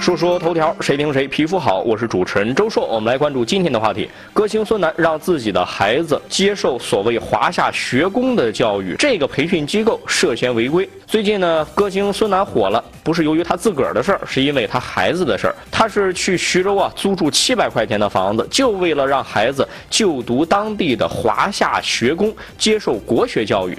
说说头条，谁听谁皮肤好。我是主持人周硕，我们来关注今天的话题。歌星孙楠让自己的孩子接受所谓华夏学宫的教育，这个培训机构涉嫌违规。最近呢，歌星孙楠火了，不是由于他自个儿的事儿，是因为他孩子的事儿。他是去徐州啊租住七百块钱的房子，就为了让孩子就读当地的华夏学宫，接受国学教育。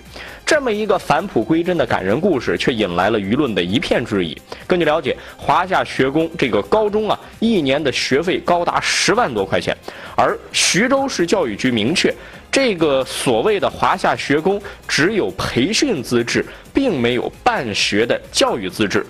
这么一个返璞归真的感人故事，却引来了舆论的一片质疑。根据了解，华夏学宫这个高中啊，一年的学费高达十万多块钱，而徐州市教育局明确，这个所谓的华夏学宫只有培训资质，并没有办学的教育资质。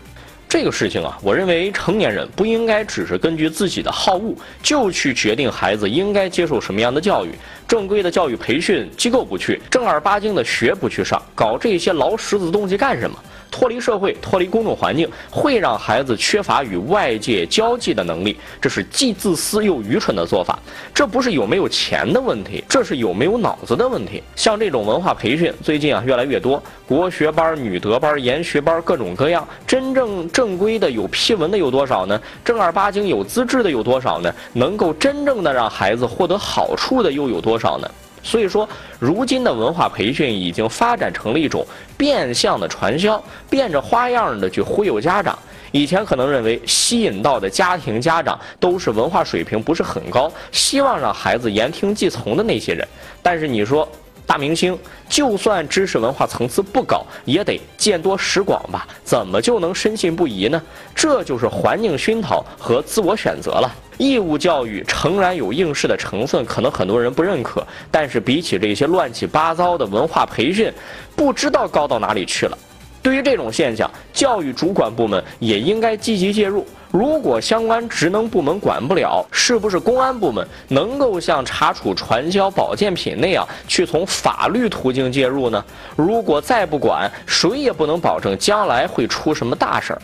这个事情啊，我认为成年人不应该只是根据自己的好恶就去决定孩子应该接受什么样的教育。正规的教育培训机构不去，正儿八经的学不去上，搞这些劳什子东西干什么？脱离社会，脱离公众环境，会让孩子缺乏与外界交际的能力，这是既自私又愚蠢的做法。这不是有没有钱的问题，这是有没有脑子的问题。像这种文化培训，最近啊越来越多，国学班、女德班、研学班，各种各样。真正正规的、有批文的有多少呢？正儿八经有资质的有多少呢？能够真正的让孩子获得好处的又有多少呢？所以说，如今的文化培训已经发展成了一种变相的传销，变着花样的去忽悠家长。以前可能认为吸引到的家庭家长都是文化水平不是很高，希望让孩子言听计从的那些人。但是你说，大明星就算知识文化层次不高，也得见多识广吧？怎么就能深信不疑呢？这就是环境熏陶和自我选择了。义务教育诚然有应试的成分，可能很多人不认可，但是比起这些乱七八糟的文化培训，不知道高到哪里去了。对于这种现象，教育主管部门也应该积极介入。如果相关职能部门管不了，是不是公安部门能够像查处传销保健品那样，去从法律途径介入呢？如果再不管，谁也不能保证将来会出什么大事儿。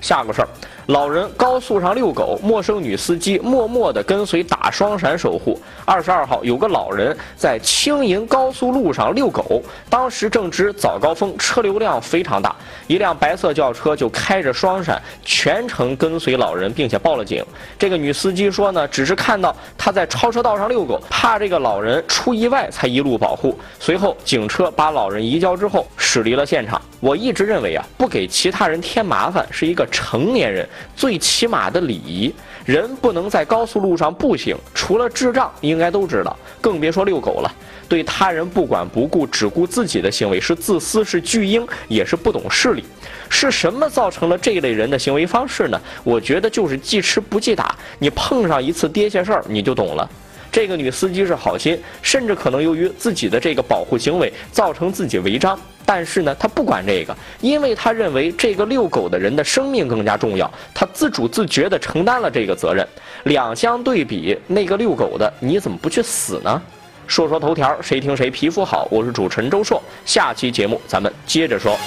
下个事儿。老人高速上遛狗，陌生女司机默默地跟随打双闪守护。二十二号，有个老人在青银高速路上遛狗，当时正值早高峰，车流量非常大，一辆白色轿车就开着双闪，全程跟随老人，并且报了警。这个女司机说呢，只是看到他在超车道上遛狗，怕这个老人出意外，才一路保护。随后，警车把老人移交之后，驶离了现场。我一直认为啊，不给其他人添麻烦是一个成年人。最起码的礼仪，人不能在高速路上步行，除了智障应该都知道，更别说遛狗了。对他人不管不顾，只顾自己的行为是自私，是巨婴，也是不懂事理。是什么造成了这一类人的行为方式呢？我觉得就是记吃不记打。你碰上一次跌下事儿，你就懂了。这个女司机是好心，甚至可能由于自己的这个保护行为，造成自己违章。但是呢，他不管这个，因为他认为这个遛狗的人的生命更加重要，他自主自觉地承担了这个责任。两相对比，那个遛狗的，你怎么不去死呢？说说头条，谁听谁皮肤好。我是主持人周硕，下期节目咱们接着说。